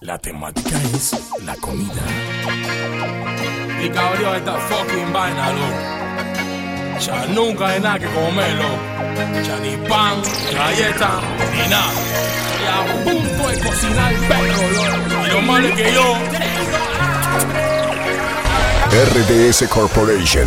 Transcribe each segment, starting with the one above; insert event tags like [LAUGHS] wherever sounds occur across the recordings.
La temática es la comida. Y cabrio esta fucking vaina, loco. Ya nunca hay nada que comer, loco. Ya ni pan, galleta, ni nada. Y a punto de cocinar perro, loco. Y lo malo es que yo. RTS Corporation.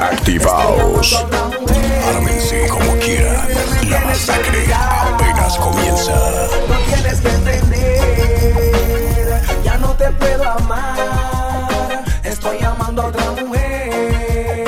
Activaos. Ármense como quieran. La masacre apenas comienza. No tienes que entender. Ya no te puedo amar. Estoy amando a otra mujer.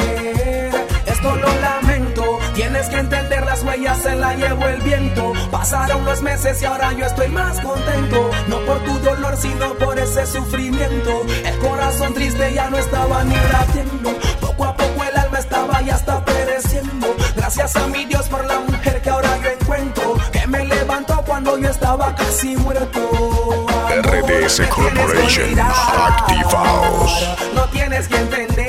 Esto lo lamento. Tienes que entender las huellas se la llevo el viento. Pasaron los meses y ahora yo estoy más contento. No por tu dolor, sino por ese sufrimiento. El corazón triste ya no estaba ni latiendo. Poco a poco el alma estaba ya está pereciendo. Gracias a mi Dios por la mujer que ahora yo encuentro. Que me levantó cuando yo estaba casi muerto. RDS Corporation, activaos. No tienes que entender.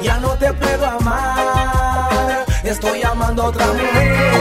Ya no te puedo amar. Estoy amando otra mujer.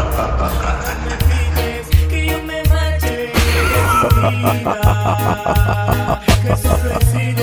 [LAUGHS] que yo me marche, que solo.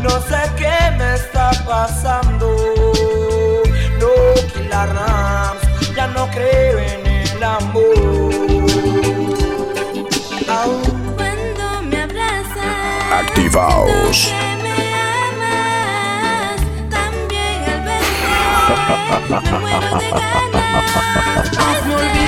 No sé qué me está pasando. No, Killer Rams, ya no creo en el amor. Cuando me abrazas, activaos. Hazme [LAUGHS] olvidar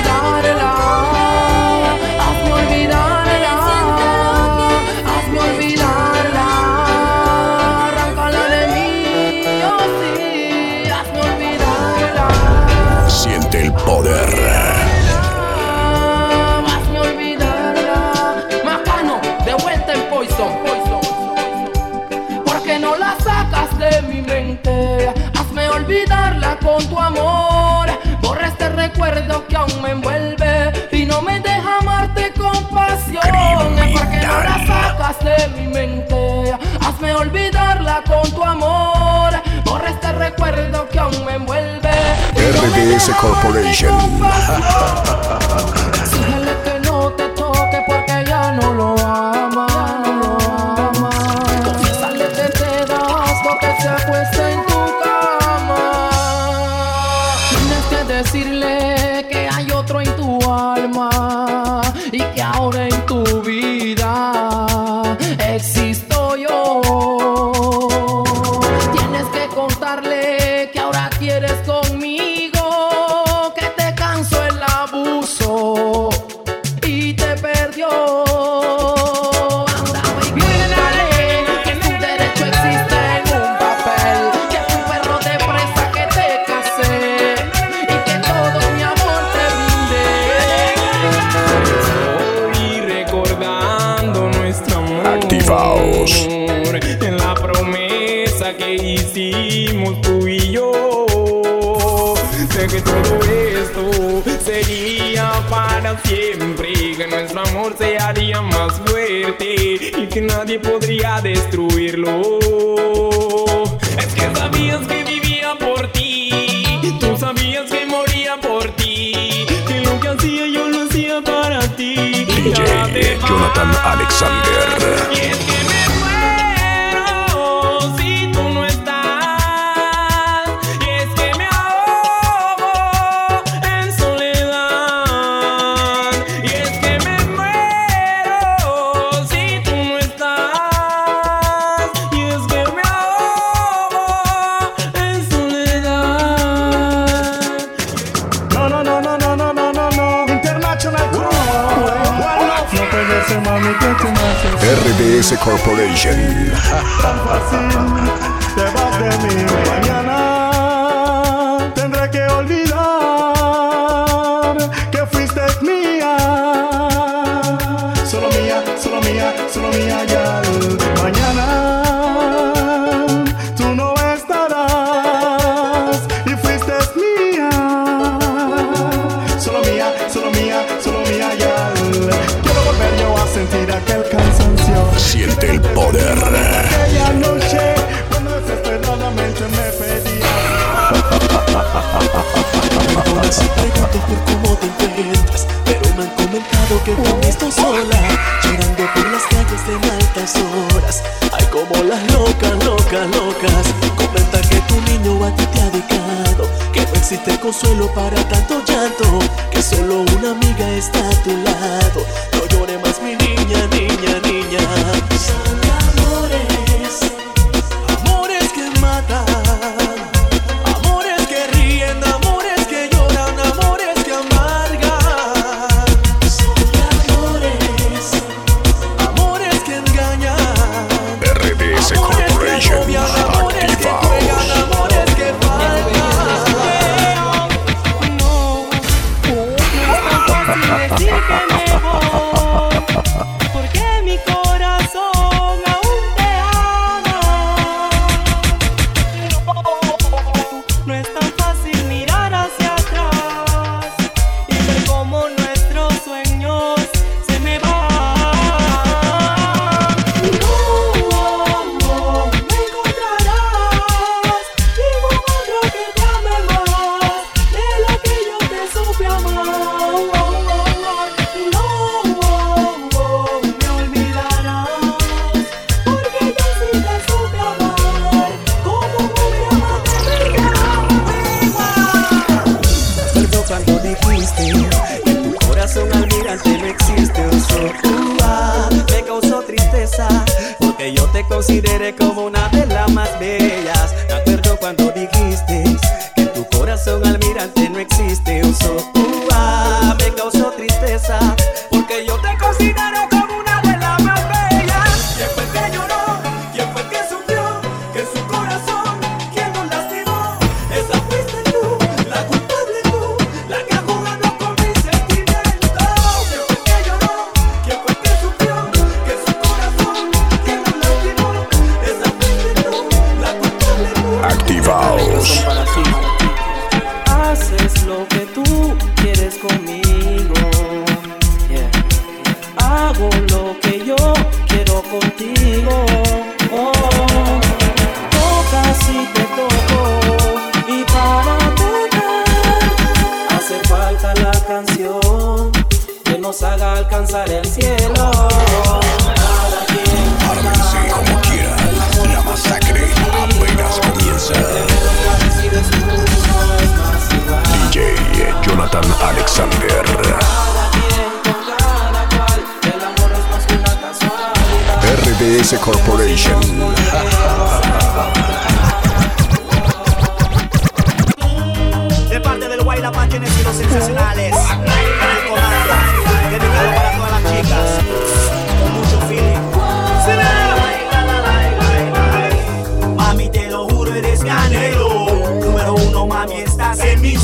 de mi mente. Hazme olvidarla con tu amor. Borra este recuerdo que aún me envuelve. RDS Corporation. [LAUGHS] nadie podría destruirlo. Es que sabías que vivía por ti, tú sabías que moría por ti, que lo que hacía yo lo hacía para ti. DJ Jonathan Alexander. Corporation. [LAUGHS] para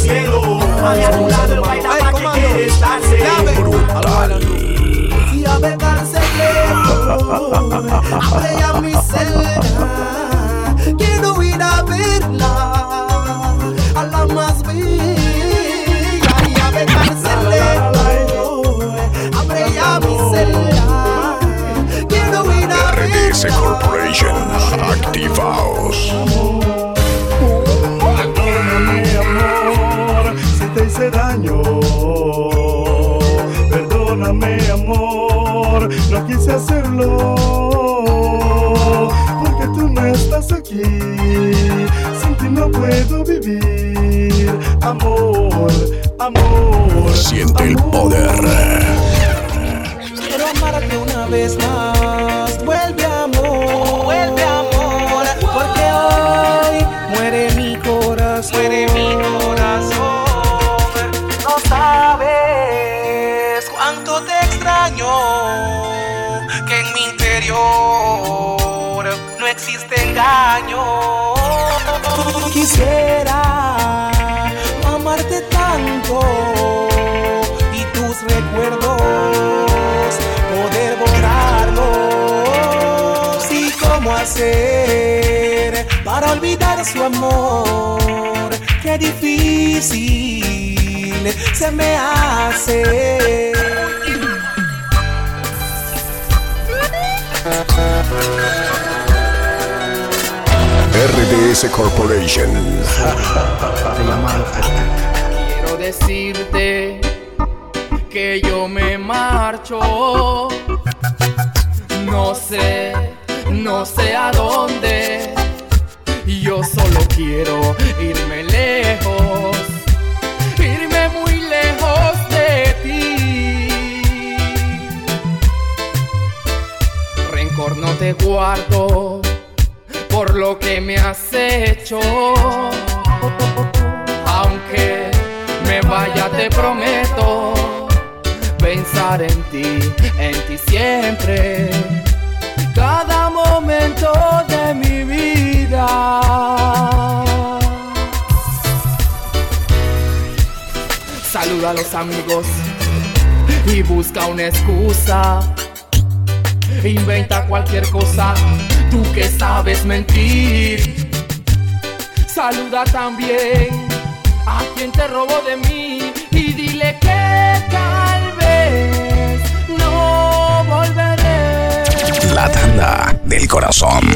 cielo. Mami, a tu lado baila pa' que quieres darse. Mi celda. quise hacerlo porque tú no estás aquí. Sin ti no puedo vivir. Amor, amor. Siente el poder. Quiero amarte una vez más. no existe engaño. Quisiera amarte tanto y tus recuerdos poder borrarlos. ¿Y cómo hacer para olvidar su amor? Qué difícil se me hace. RDS Corporation. Quiero decirte que yo me marcho. No sé, no sé a dónde. Yo solo quiero irme lejos. No te guardo por lo que me has hecho. Aunque me vaya, te prometo pensar en ti, en ti siempre. Cada momento de mi vida. Saluda a los amigos y busca una excusa. Inventa cualquier cosa, tú que sabes mentir. Saluda también a quien te robó de mí y dile que tal vez no volveré. La tanda del corazón.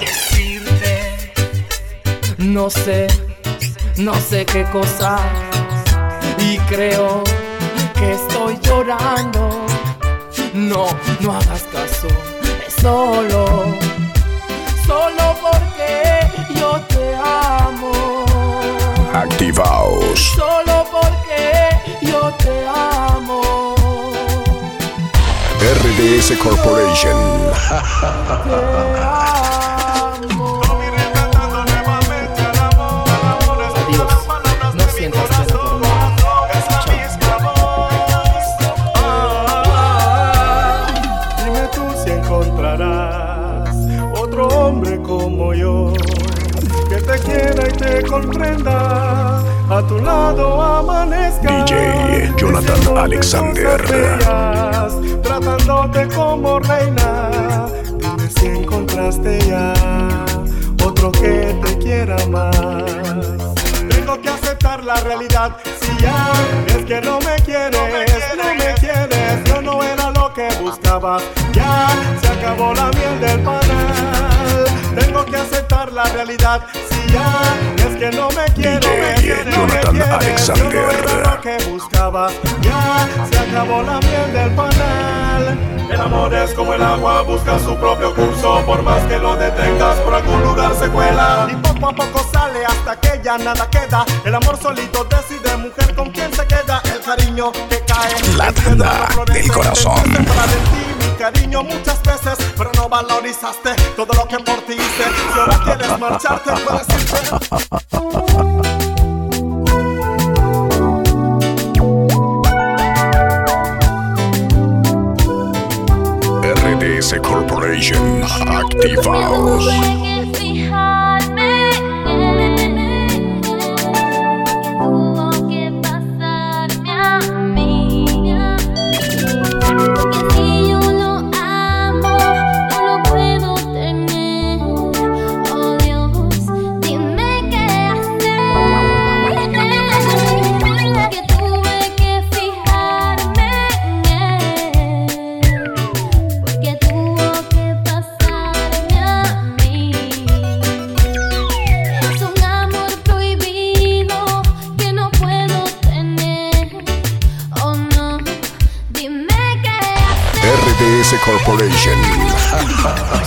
Decirte, no sé, no sé qué cosa y creo que estoy llorando. No, no hagas caso, es solo, solo porque yo te amo. Activaos. Solo porque yo te amo. RDS Corporation. Comprenda. A tu lado amanezca. DJ Jonathan Alexander. bellas, Tratándote como reina. Dime si encontraste ya otro que te quiera más. Tengo que aceptar la realidad. Si ya es que no me quieres, no me quieres, yo no era lo que buscaba. Ya se acabó la miel del panal. Tengo que aceptar la realidad. Si ya es que no me quieres, DJ no me quieres, Alexander. yo no era lo que buscaba. Ya se acabó la miel del panal. El amor es como el agua, busca su propio curso. Por más que lo detengas, por algún lugar se cuela. Y poco a poco sale hasta que ya nada queda. El amor solito decide, mujer, con quién se queda. El cariño que cae. La tanda del corazón. Cariño, muchas veces. Pero no valorizaste todo lo que por ti hice. Si ahora quieres marcharte, puedes irte. RDS Corporation. Activaos. Corporation. [LAUGHS]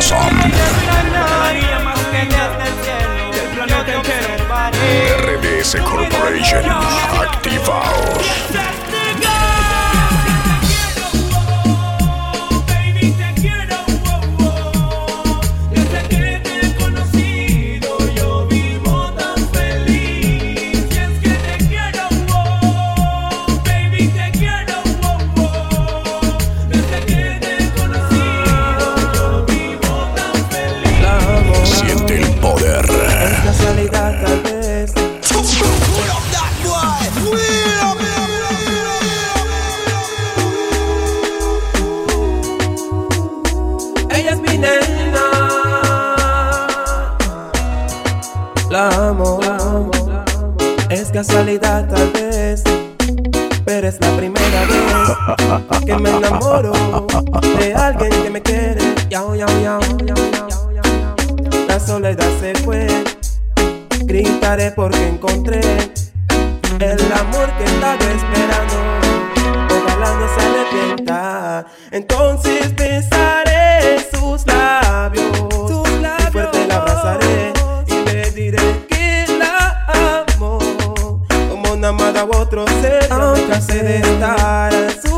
corazón. RBS Corporation, activado. porque encontré el amor que estaba esperando. Ojalá no se arrepienta. Entonces besaré sus labios, sus labios. Y fuerte la abrazaré y le diré que la amo. Como una amada u otro ser, nunca se de estar.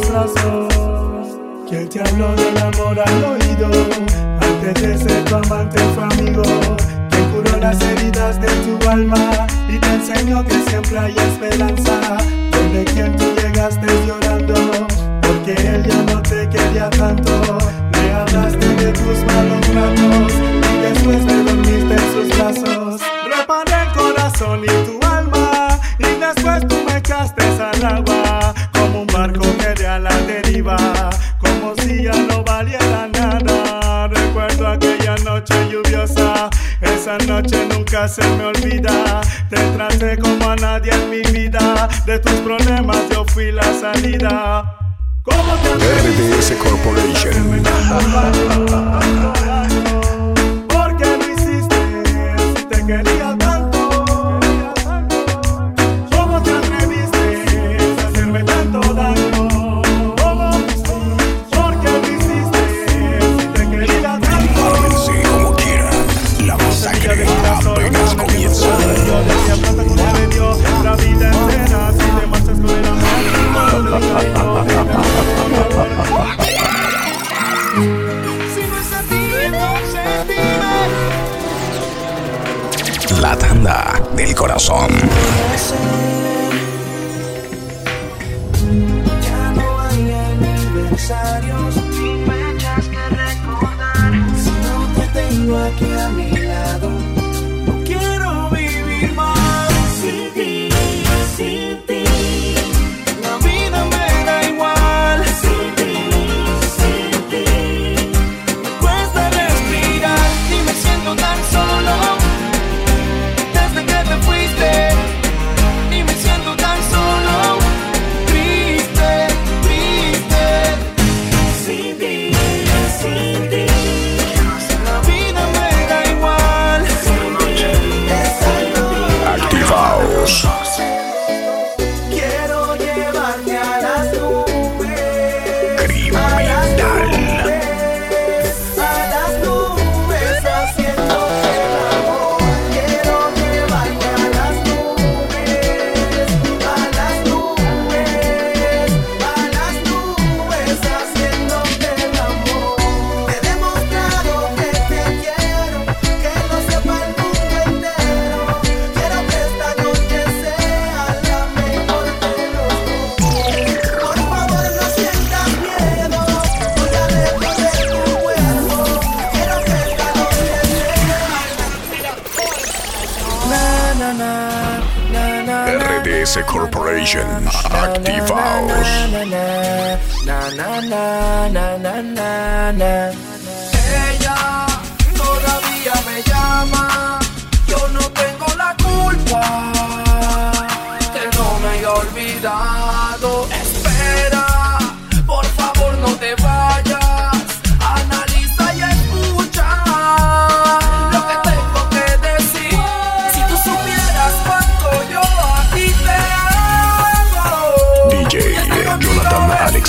tienes ¿Quién te habló del amor al oído? Antes de ser tu amante fue amigo. ¿Quién curó las heridas de tu alma? Y te enseñó que siempre hay esperanza. Donde quien tú llegaste llorando, porque él ya no te quería tanto. Le hablaste de tus malos ratos y después te dormiste en sus brazos. Reparé el corazón y tu alma y después tú me echaste al agua barco quedé a la deriva, como si ya no valiera nada. Recuerdo aquella noche lluviosa, esa noche nunca se me olvida. Te traté como a nadie en mi vida, de tus problemas yo fui la salida. ¿Cómo te RDS Corporation.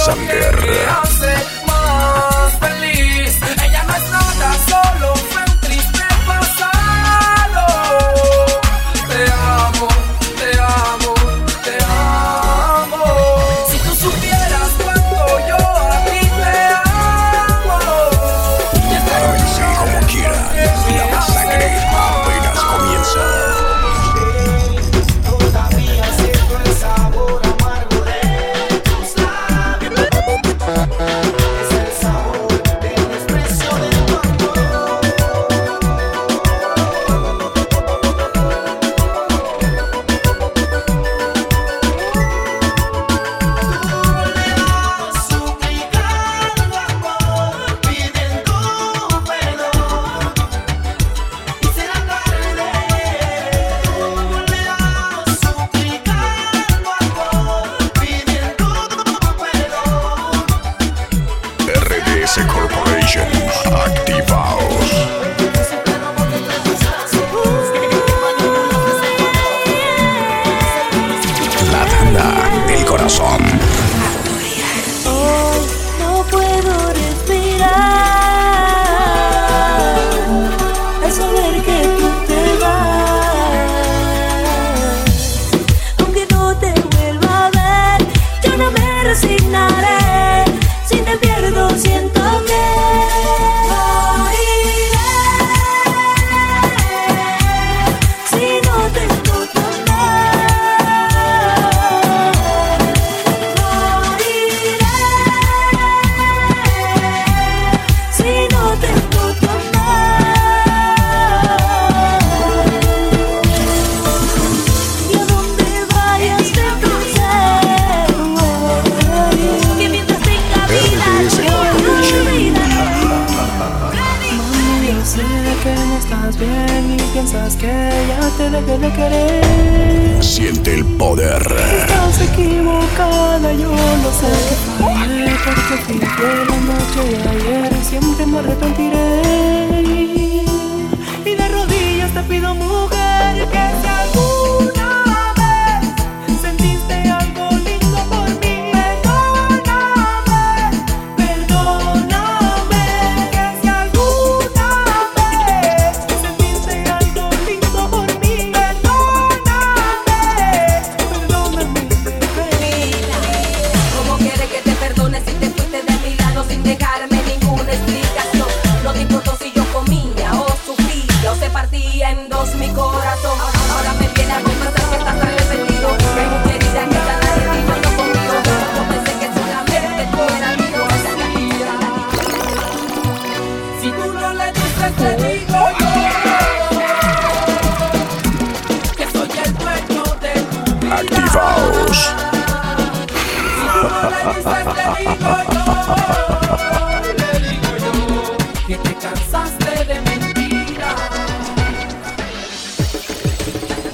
Sander. Corporation. Activaos. Estás equivocada, yo no sé. Qué fallé, porque fui la noche de ayer, siempre me arrepentiré. que te cansaste de mentiras.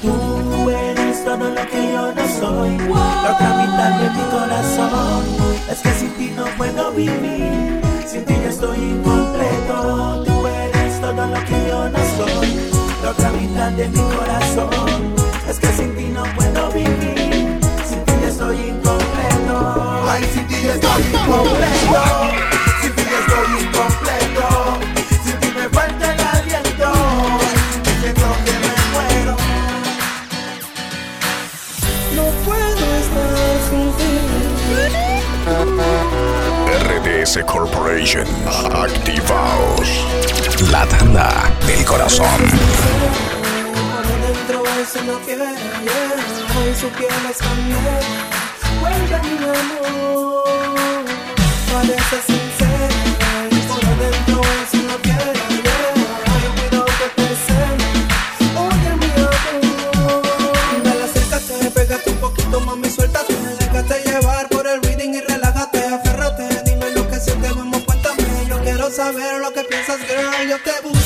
Tú eres todo lo que yo no soy, wow. la capital de mi corazón. Es que sin ti no puedo vivir, sin ti yo estoy incompleto. Tú eres todo lo que yo no soy, la capital de mi corazón. Es que sin ti no puedo vivir, sin ti yo estoy incompleto. Ay, sin ti yo estoy incompleto. Corporation Activaos, la tanda del corazón. Por adentro, eso no quiere bien. Hoy su piel es esconde. Vuelve mi amor. Parece sincero. Por adentro, eso no quiere bien. Hay que te sé. Oye, mi amor. Da la cerca que me un poquito mami mi suerte. meu tempo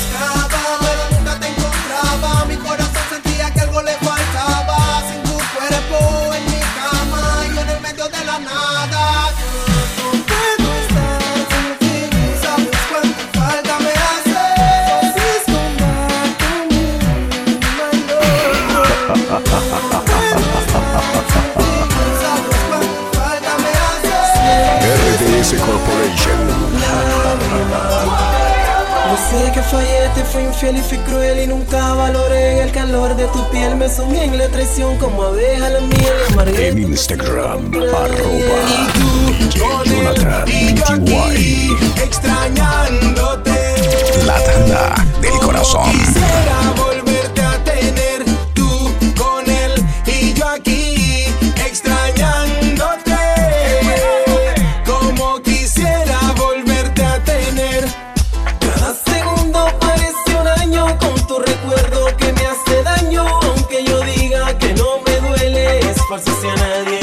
infiel y fui cruel y nunca valoré el calor de tu piel. Me soñé en la traición como abeja la miel. Amargué en Instagram, arroba y tú, Jonathan Extrañándote. La tanda del corazón. esforço se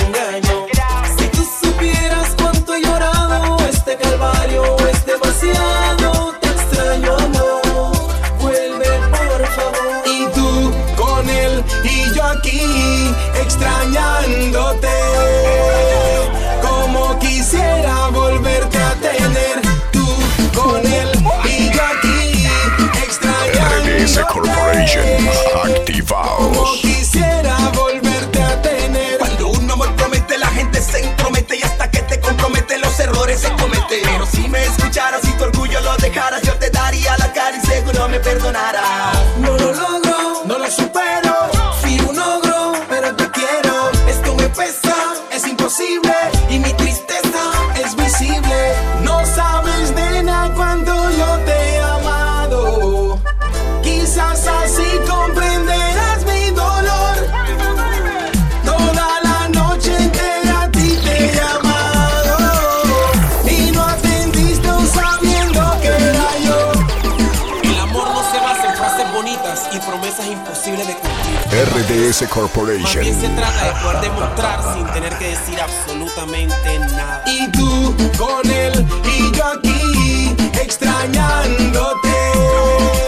promesas imposibles de cumplir. RTS Corporation. También se trata de poder demostrar sin tener que decir absolutamente nada. Y tú con él y yo aquí extrañándote.